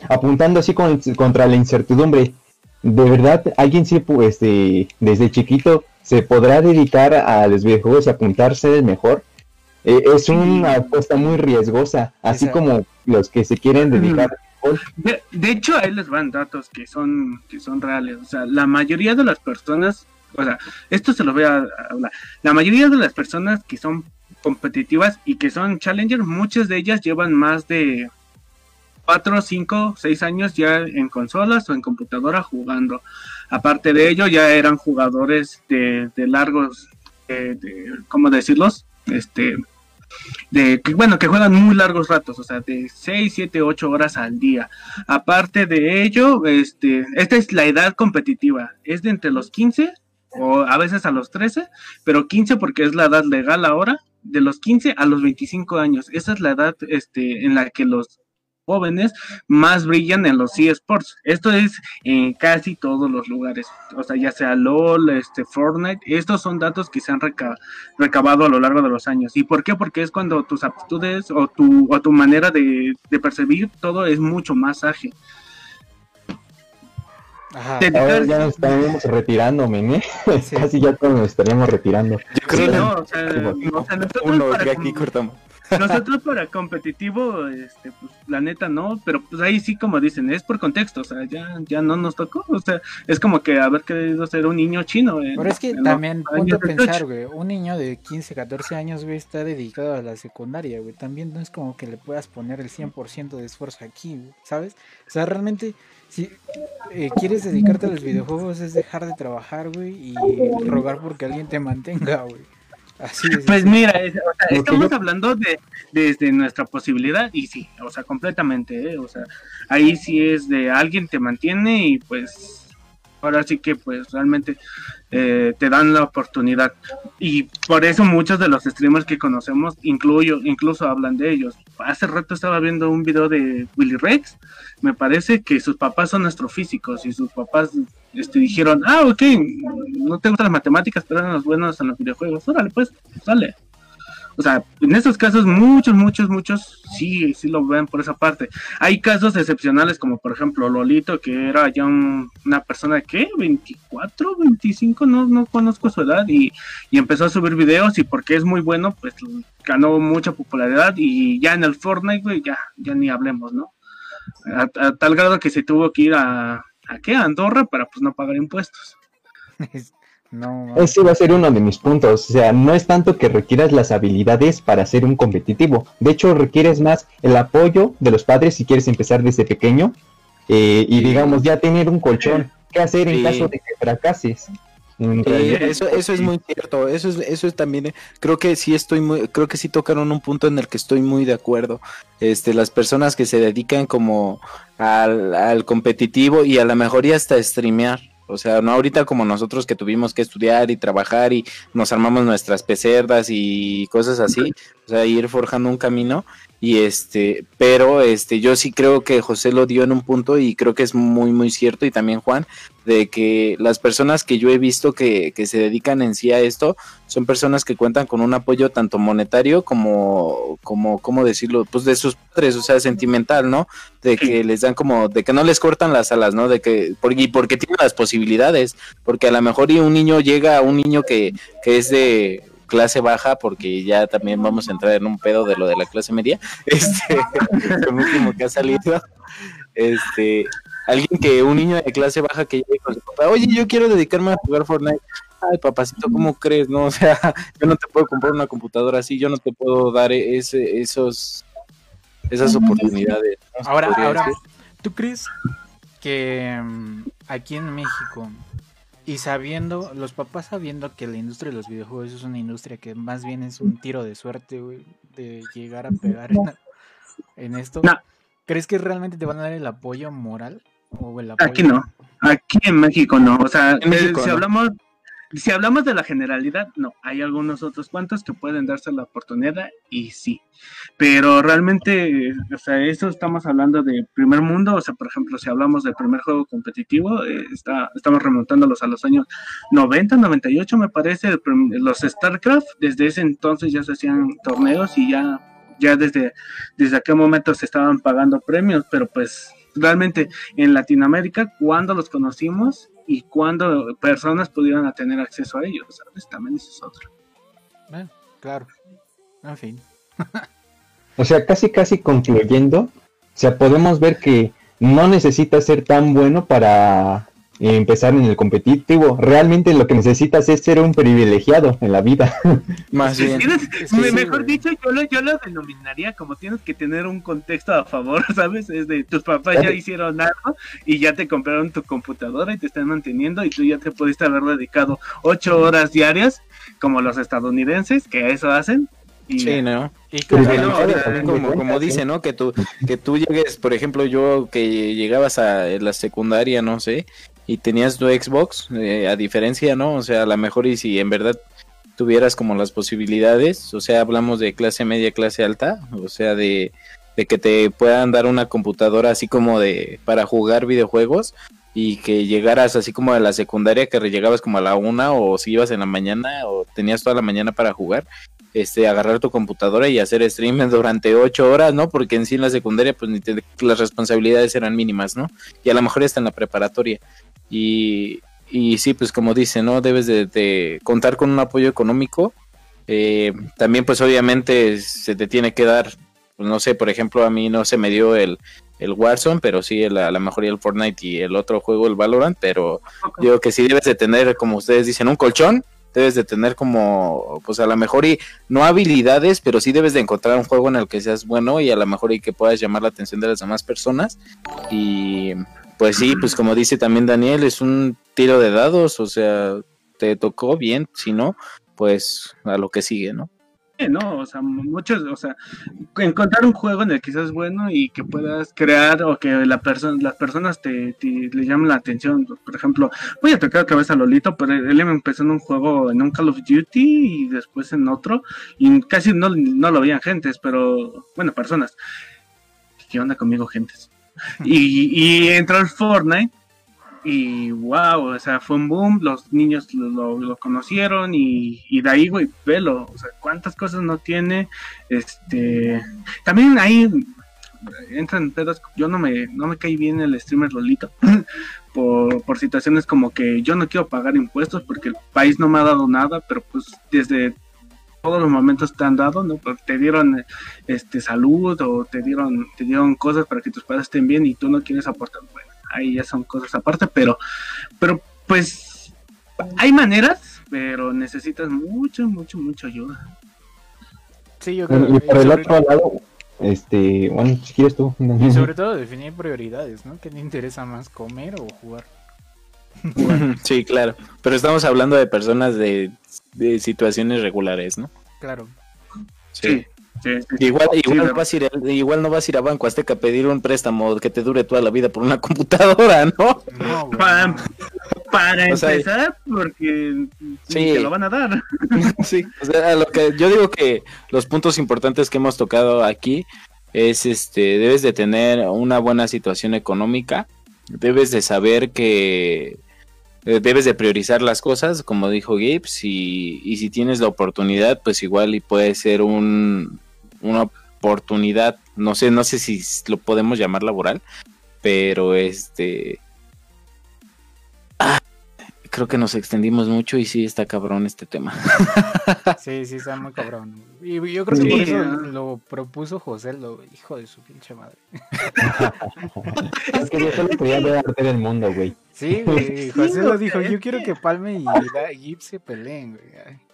apuntando así contra la incertidumbre, de verdad alguien sí este, desde chiquito se podrá dedicar a los videojuegos y apuntarse mejor. Eh, es una apuesta muy riesgosa, así como los que se quieren dedicar. De, de, hecho, ahí les van datos que son, que son reales. O sea, la mayoría de las personas, o sea, esto se lo voy a hablar. La mayoría de las personas que son competitivas y que son challengers, muchas de ellas llevan más de 4, 5, 6 años ya en consolas o en computadora jugando. Aparte de ello, ya eran jugadores de, largos, de, ¿cómo decirlos? Este, de que bueno, que juegan muy largos ratos, o sea, de 6, 7, 8 horas al día. Aparte de ello, este, esta es la edad competitiva, es de entre los 15 o a veces a los 13, pero 15 porque es la edad legal ahora de los 15 a los 25 años. Esa es la edad este, en la que los jóvenes más brillan en los eSports. Esto es en casi todos los lugares, o sea, ya sea LOL, este, Fortnite, estos son datos que se han recabado a lo largo de los años. ¿Y por qué? Porque es cuando tus aptitudes o tu, o tu manera de, percibir todo es mucho más ágil. Ajá. ya nos estaríamos retirando, ¿eh? Casi ya nos estaríamos retirando. Yo creo que no, o sea, o sea nosotros para aquí cortamos. Nosotros para competitivo, este, pues la neta no, pero pues ahí sí como dicen, es por contexto, o sea, ya, ya no nos tocó, o sea, es como que haber querido ser un niño chino. pero es que también, ponte a pensar, güey, un niño de 15, 14 años, güey, está dedicado a la secundaria, güey, también no es como que le puedas poner el 100% de esfuerzo aquí, ¿sabes? O sea, realmente si eh, quieres dedicarte a los videojuegos es dejar de trabajar, güey, y rogar porque alguien te mantenga, güey. Así pues mira, estamos hablando de desde nuestra posibilidad y sí, o sea, completamente, ¿eh? o sea, ahí sí es de alguien te mantiene y pues ahora sí que pues realmente eh, te dan la oportunidad y por eso muchos de los streamers que conocemos incluyo incluso hablan de ellos hace rato estaba viendo un video de Willy Rex. Me parece que sus papás son astrofísicos y sus papás este, dijeron ah ok no te gustan las matemáticas pero eran los buenos en los videojuegos. Órale pues sale o sea, en estos casos muchos, muchos, muchos sí, sí lo ven por esa parte. Hay casos excepcionales como por ejemplo Lolito, que era ya una persona qué, 24, 25, no, no conozco su edad y, empezó a subir videos y porque es muy bueno, pues ganó mucha popularidad y ya en el Fortnite, ya, ya ni hablemos, ¿no? A, tal grado que se tuvo que ir a, ¿a qué? A Andorra para pues no pagar impuestos. No, Ese va a ser uno de mis puntos. O sea, no es tanto que requieras las habilidades para ser un competitivo. De hecho, requieres más el apoyo de los padres si quieres empezar desde pequeño. Eh, y digamos, ya tener un colchón. ¿Qué hacer en caso de que fracases? eso, eso es muy cierto, eso es, eso es también, creo que sí estoy muy, creo que sí tocaron un punto en el que estoy muy de acuerdo. Este, las personas que se dedican como al, al competitivo y a la mejor hasta streamear. O sea, no ahorita como nosotros que tuvimos que estudiar y trabajar y nos armamos nuestras pecerdas y cosas así, o sea, ir forjando un camino y este, pero este, yo sí creo que José lo dio en un punto y creo que es muy, muy cierto y también Juan, de que las personas que yo he visto que, que se dedican en sí a esto son personas que cuentan con un apoyo tanto monetario como, como, ¿cómo decirlo? Pues de sus padres, o sea, sentimental, ¿no? De que les dan como, de que no les cortan las alas, ¿no? De que, porque, y porque tienen las posibilidades, porque a lo mejor y un niño llega a un niño que, que es de clase baja, porque ya también vamos a entrar en un pedo de lo de la clase media, este, lo último que ha salido, este, alguien que, un niño de clase baja que llegue con su papá, oye, yo quiero dedicarme a jugar Fortnite, ay papacito, ¿cómo crees? No, o sea, yo no te puedo comprar una computadora así, yo no te puedo dar ese, esos, esas oportunidades. Ahora, ahora, ¿tú crees que mm, aquí en México y sabiendo, los papás sabiendo que la industria de los videojuegos es una industria que más bien es un tiro de suerte, güey, de llegar a pegar en, esto, ¿crees que realmente te van a dar el apoyo moral? O el apoyo? Aquí no, aquí en México no, o sea, eh, si hablamos si hablamos de la generalidad, no, hay algunos otros cuantos que pueden darse la oportunidad y sí, pero realmente, o sea, eso estamos hablando de primer mundo, o sea, por ejemplo, si hablamos del primer juego competitivo, eh, está, estamos remontándolos a los años 90, 98 me parece, los StarCraft, desde ese entonces ya se hacían torneos y ya, ya desde, desde aquel momento se estaban pagando premios, pero pues realmente en Latinoamérica, cuando los conocimos, y cuándo personas pudieran tener acceso a ellos, ¿sabes? También eso es otro. Eh, claro, en fin. o sea, casi casi concluyendo, o sea, podemos ver que no necesita ser tan bueno para empezar en el competitivo. Realmente lo que necesitas es ser un privilegiado en la vida. Más bien. mejor dicho, yo lo, yo lo denominaría como tienes que tener un contexto a favor, ¿sabes? Es de tus papás ya hicieron algo y ya te compraron tu computadora y te están manteniendo y tú ya te pudiste haber dedicado ocho horas diarias como los estadounidenses que eso hacen sí, ¿no? Y como, como, dice, ¿no? Que tú, que tú llegues, por ejemplo, yo que llegabas a la secundaria, no sé, y tenías tu Xbox, eh, a diferencia, ¿no? O sea, a lo mejor y si en verdad tuvieras como las posibilidades, o sea, hablamos de clase media, clase alta, o sea, de, de que te puedan dar una computadora así como de para jugar videojuegos y que llegaras así como a la secundaria, que llegabas como a la una o si ibas en la mañana o tenías toda la mañana para jugar este, agarrar tu computadora y hacer streaming durante ocho horas, ¿no? Porque en sí en la secundaria, pues ni las responsabilidades eran mínimas, ¿no? Y a lo mejor está en la preparatoria. Y, y sí, pues como dice, ¿no? Debes de, contar con un apoyo económico. Eh, también, pues obviamente se te tiene que dar, pues, no sé, por ejemplo, a mí no se me dio el, el Warzone, pero sí a la mejor el Fortnite y el otro juego, el Valorant, pero digo que sí debes de tener, como ustedes dicen, un colchón debes de tener como, pues a lo mejor y no habilidades, pero sí debes de encontrar un juego en el que seas bueno y a lo mejor y que puedas llamar la atención de las demás personas. Y pues sí, pues como dice también Daniel, es un tiro de dados, o sea, te tocó bien, si no, pues a lo que sigue, ¿no? no, o sea, muchos, o sea, encontrar un juego en el que seas bueno y que puedas crear o que la persona, las personas te, le llamen la atención. Por ejemplo, voy a tocar cabeza a Lolito, pero él empezó en un juego, en un Call of Duty y después en otro, y casi no, no lo veían gentes, pero, bueno, personas. ¿Qué onda conmigo, gentes? Y, y entró el Fortnite y wow, o sea, fue un boom, los niños lo, conocieron y, de ahí, güey, velo, o sea, cuántas cosas no tiene, este, también ahí entran pedos, yo no me, no me caí bien el streamer Lolito, por, por situaciones como que yo no quiero pagar impuestos porque el país no me ha dado nada, pero pues desde todos los momentos te han dado, ¿no? Te dieron este salud o te dieron, te dieron cosas para que tus padres estén bien y tú no quieres aportar, bueno, ahí ya son cosas aparte, pero, pero pues hay maneras, pero necesitas mucho, mucho, mucha ayuda. Sí, yo creo. Y por el otro lado, este, bueno, si quieres tú. Y sobre todo definir prioridades, ¿no? ¿Qué te interesa más, comer o jugar? sí, claro. Pero estamos hablando de personas de, de situaciones regulares, ¿no? Claro. sí. Igual, igual, vas a ir, igual no vas a ir a Banco Azteca a pedir un préstamo que te dure toda la vida por una computadora, ¿no? para, empezar, porque sí. te lo van a dar. sí, o sea, lo que yo digo que los puntos importantes que hemos tocado aquí es este, debes de tener una buena situación económica, debes de saber que eh, debes de priorizar las cosas, como dijo Gibbs, y, y si tienes la oportunidad, pues igual y puede ser un, una oportunidad, no sé, no sé si lo podemos llamar laboral, pero este... Ah, creo que nos extendimos mucho y sí está cabrón este tema. Sí, sí, está muy cabrón. Y yo creo que Sí, por eso ¿no? lo propuso José, lo hijo de su pinche madre. Es que yo solo quería ver arder el mundo, güey. Sí, güey, José lo dijo, yo quiero que- Palme y Da- Gibbs se peleen,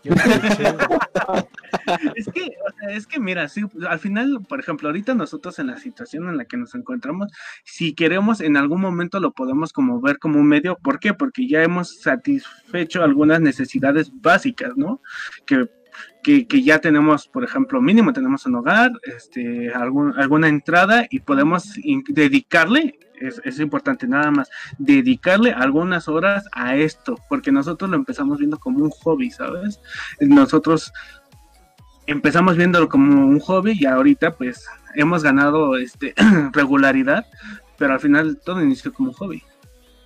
Yo güey. Es que, o sea, es que mira, sí, al final, por ejemplo, ahorita nosotros en la situación en la que nos encontramos, si queremos en algún momento lo podemos como ver como un medio, ¿por qué? Porque ya hemos satisfecho algunas necesidades básicas, ¿no? Que, que, ya tenemos, por ejemplo, mínimo tenemos un hogar, este, algún, alguna entrada y podemos dedicarle, es, es importante nada más, dedicarle algunas horas a esto, porque nosotros lo empezamos viendo como un hobby, ¿sabes? Nosotros empezamos viéndolo como un hobby y ahorita pues hemos ganado este regularidad, pero al final todo inició como un hobby.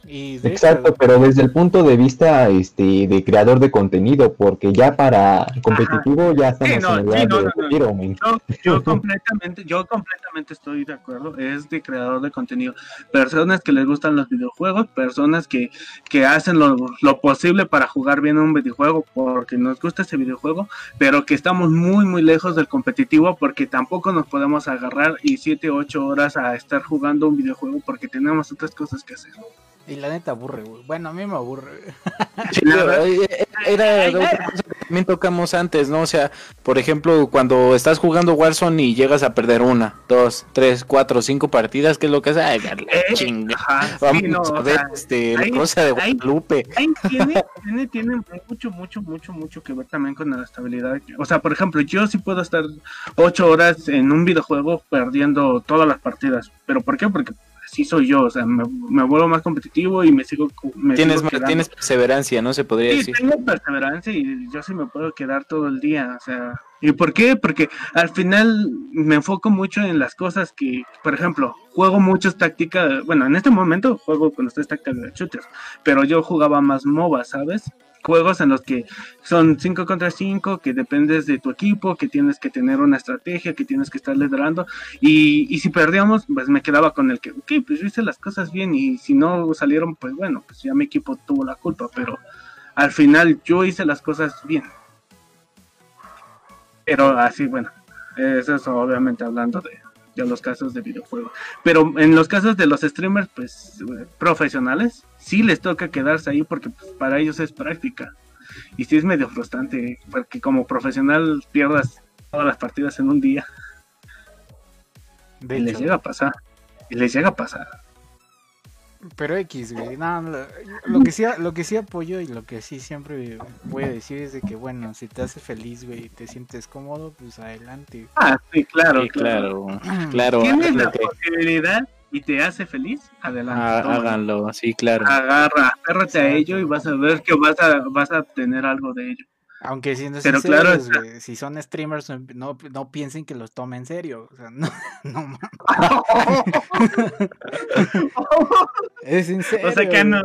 Y de Exacto, pero desde el punto de vista este de creador de contenido, porque ya para competitivo ya estamos no, en el sí, no, no, retiro, yo completamente, yo completamente estoy de acuerdo, es de creador de contenido, personas que les gustan los videojuegos, personas que, que hacen lo, lo posible para jugar bien un videojuego porque nos gusta ese videojuego, pero que estamos muy muy lejos del competitivo porque tampoco nos podemos agarrar y 7 8 horas a estar jugando un videojuego porque tenemos otras cosas que hacer. Y la neta aburre, güey. Bueno, a mí me aburre. Sí, verdad- eh, era otra cosa que también tocamos antes, ¿no? O sea, por ejemplo, cuando estás jugando Warzone y llegas a perder una, dos, tres, cuatro, cinco partidas, ¿qué es lo que hace? Ay, la Eh, chinga. ajá, sí, Vamos no, a o ver sea, este, ahí- la cosa de ahí- Guadalupe. Ahí tiene, tiene, tiene mucho, mucho, mucho, mucho que ver también con la estabilidad. O sea, por ejemplo, yo sí puedo estar ocho horas en un videojuego perdiendo todas las partidas. ¿Pero por qué? Porque así soy yo. O sea, me, me vuelvo más competitivo y me sigo. Me Tienes, sigo tienes perseverancia, ¿no? Se podría Sí, decir. tengo perseverancia y yo sí me puedo quedar todo el día, o sea, ¿y por qué? Porque al final me enfoco mucho en las cosas que, por ejemplo, juego muchas tácticas, bueno, en este momento juego con ustedes tácticas de shooters, pero yo jugaba más MOBA, ¿sabes? Juegos en los que son 5 contra 5, que dependes de tu equipo, que tienes que tener una estrategia, que tienes que estar liderando. Y, y si perdíamos, pues me quedaba con el que, ok, pues yo hice las cosas bien. Y si no salieron, pues bueno, pues ya mi equipo tuvo la culpa. Pero al final yo hice las cosas bien. Pero así, bueno, eso es obviamente hablando de, de los casos de videojuegos. Pero en los casos de los streamers, pues profesionales, sí les toca quedarse ahí porque pues, para ellos es práctica. Y sí es medio frustrante, porque como profesional pierdas todas las partidas en un día. De y les llega a pasar. Y les llega a pasar. Pero X, güey. No, lo, lo que sí, lo que sí apoyo y lo que sí siempre voy a decir es de que, bueno, si te hace feliz, güey, y te sientes cómodo, pues adelante. Ah, sí, claro, Sí, claro. claro, claro. Tienes la que- posibilidad y te hace feliz, adelante. tómalo. háganlo, sí, claro. Agarra, agárrate a ello y vas a ver que vas a, vas a obtener algo de ello. Aunque si no Pero claro, está- si son streamers, no, no, no piensen que los tomen en serio. O sea, no, no mames. Es en serio. o sea que no,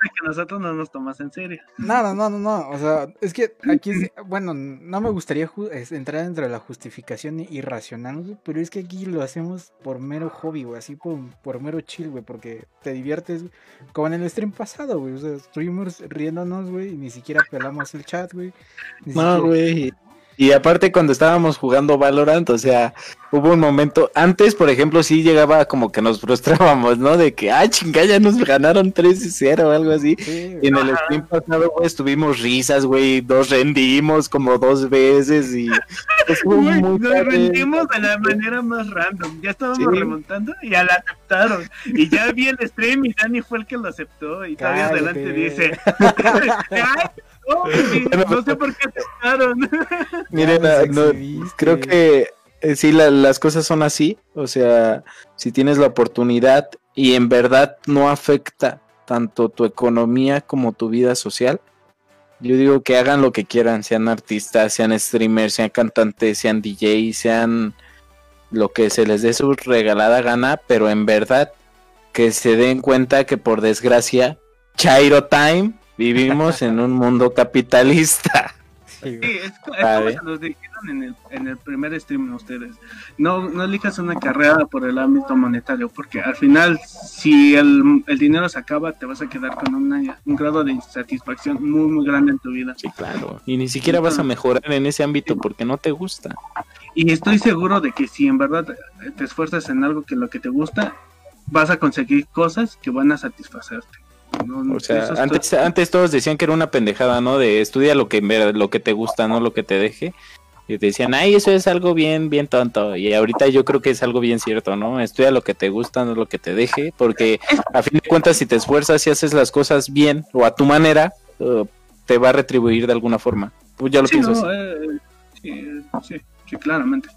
que nosotros no nos tomas en serio. No, no, no, no, no. O sea, es que aquí, es- bueno, no me gustaría entrar dentro de la justificación irracional, güey, pero es que aquí lo hacemos por mero hobby, güey, así por, por mero chill, güey, porque te diviertes, güey, como en el stream pasado, güey. O sea, estuvimos riéndonos, güey, y ni siquiera pelamos el chat, güey. ni No, siquiera- güey. Y aparte cuando estábamos jugando Valorant, o sea, hubo un momento, antes por ejemplo sí llegaba como que nos frustrábamos, ¿no? De que, ah, chinga, ya nos ganaron 3-0 o algo así. Sí. Y en el stream pasado, güey, estuvimos risas, güey, nos rendimos como dos veces y muy nos padre. rendimos de la manera más random. Ya estábamos Sí. remontando y ya la aceptaron. Y ya vi el stream y Dani fue el que lo aceptó. Y todavía adelante dice: Ay, no, sé por qué aceptaron. Miren, ah, no, creo que eh, sí, la- las cosas son así. O sea, si tienes la oportunidad y en verdad no afecta tanto tu economía como tu vida social, yo digo que hagan lo que quieran, sean artistas, sean streamers, sean cantantes, sean DJs, sean lo que se les dé su regalada gana, pero en verdad que se den cuenta que por desgracia, Chairo Time, vivimos en un mundo capitalista. Sí, es, es A como los dijeron en el, en el primer stream ustedes. No, no elijas una carrera por el ámbito monetario, porque al final, si el, el dinero se acaba, te vas a quedar con una- un grado de insatisfacción muy, muy grande en tu vida. Sí, claro. Y ni siquiera vas a mejorar en ese ámbito porque no te gusta. Y estoy seguro de que si en verdad te esfuerzas en algo que lo que te gusta, vas a conseguir cosas que van a satisfacerte. No, O sea, antes, todos decían que era una pendejada, ¿no? De estudia lo que, lo que te gusta, no lo que te deje. Y te decían, ay, eso es algo bien, bien tonto. Y ahorita yo creo que es algo bien cierto, ¿no? Estudia lo que te gusta, no lo que te deje. Porque a fin de cuentas, si te esfuerzas y haces las cosas bien o a tu manera, eh, te va a retribuir de alguna forma. Pues yo lo Sí, pienso no, así. eh, sí, sí, sí, claramente.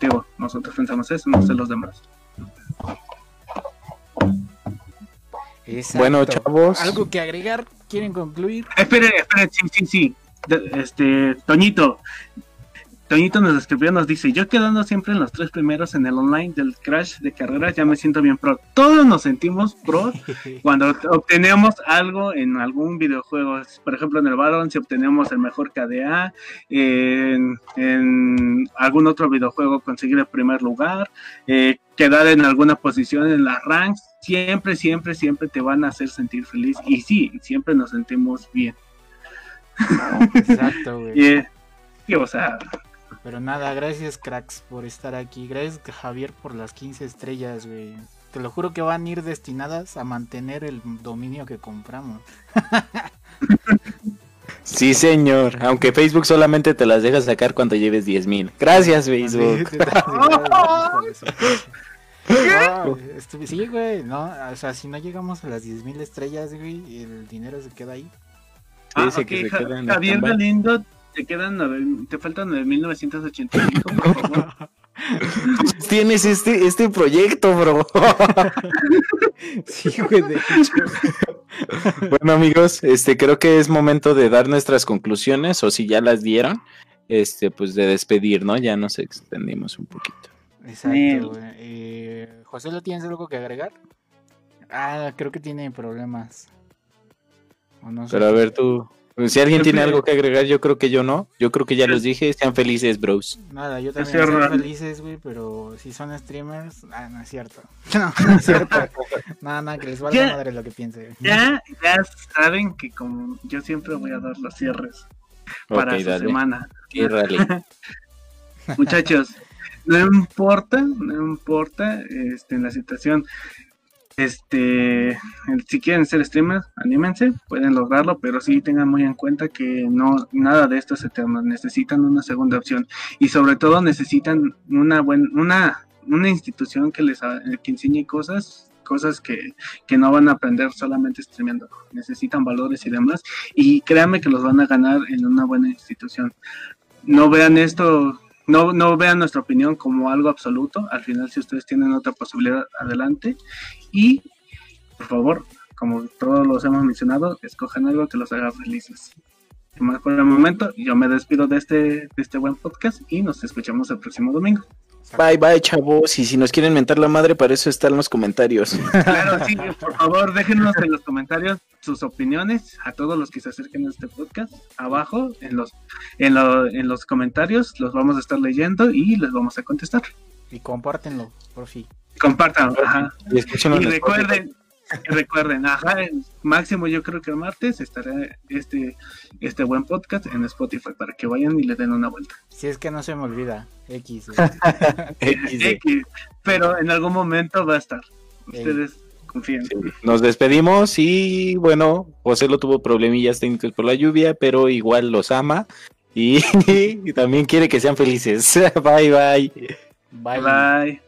Digo, nosotros pensamos eso, no sé los demás. Exacto. Bueno, chavos. ¿Algo que agregar? ¿Quieren concluir? Esperen, esperen, sí, sí, sí. De- este, Toñito. Toñito nos escribió, nos dice, yo quedando siempre en los tres primeros en el online del Crash de carreras, ya me siento bien pro. Todos nos sentimos pro cuando obtenemos algo en algún videojuego. Por ejemplo, en el Baron, si obtenemos el mejor KDA, en, en algún otro videojuego conseguir el primer lugar, eh, quedar en alguna posición en las ranks, siempre, siempre, siempre te van a hacer sentir feliz. Y sí, siempre nos sentimos bien. Exacto, güey. Y, eh, y, o sea, Pero nada, gracias cracks por estar aquí. Gracias Javier por las 15 estrellas, güey. Te lo juro que van a ir destinadas a mantener el dominio que compramos. Sí, señor. Aunque Facebook solamente te las deja sacar cuando lleves 10 mil. Gracias, Facebook. Sí, güey, no, o sea, si no llegamos a las 10.000 estrellas, güey, el dinero se queda ahí. ah, Dice ok, que se Ja- queda en Javier stand-by. Galindo, te quedan nueve- te faltan 9985, por favor. Tienes este, este proyecto, bro. Sí, güey, de hecho. bueno, amigos, este creo que es momento de dar nuestras conclusiones, o si ya las dieron, este, pues de despedir, ¿no? Ya nos extendimos un poquito. Exacto, güey. Eh, José, ¿lo tienes algo que agregar? Ah, creo que tiene problemas. O no sé. Pero a ver tú, si alguien tiene algo que agregar, yo creo que yo no. Yo creo que ya los dije, sean felices, bros. Nada, yo también estoy felices, güey, pero si son streamers, ah, no es cierto. No, no es cierto. Nada, nada, que les valga Ya. madre lo que piense. Ya, ya saben que como yo siempre voy a dar los cierres para Ok, su dale. semana. Muchachos, no importa, no importa este, la situación. Este, si quieren ser streamers, anímense, pueden lograrlo, pero sí tengan muy en cuenta que no nada de esto es eterno, necesitan una segunda opción y sobre todo necesitan una buen, una, una institución que les que enseñe cosas, cosas que, que no van a aprender solamente streameando, necesitan valores y demás, y créanme que los van a ganar en una buena institución. No vean esto no, no vean nuestra opinión como algo absoluto. Al final, si ustedes tienen otra posibilidad, adelante. Y, por favor, como todos los hemos mencionado, escojan algo que los haga felices. Más por el momento, yo me despido de este, de este buen podcast y nos escuchamos el próximo domingo. Bye, bye, chavos. Y si nos quieren mentar la madre, para eso están los comentarios. Claro, sí, por favor, déjenos en los comentarios sus opiniones a todos los que se acerquen a este podcast. Abajo, en los, en, lo- en los comentarios, los vamos a estar leyendo y les vamos a contestar. Y compártenlo, por fin. Compartan, ajá. Y recuerden, recuerden, ajá, máximo yo creo que el martes estará este, este buen podcast en Spotify para que vayan y le den una vuelta. Si es que no se me olvida, X. X, pero en algún momento va a estar. Ustedes confíen. Sí, Nos despedimos y bueno, José lo tuvo problemillas técnicos por la lluvia, pero igual los ama y, y también quiere que sean felices. Bye bye. Bye. Bye.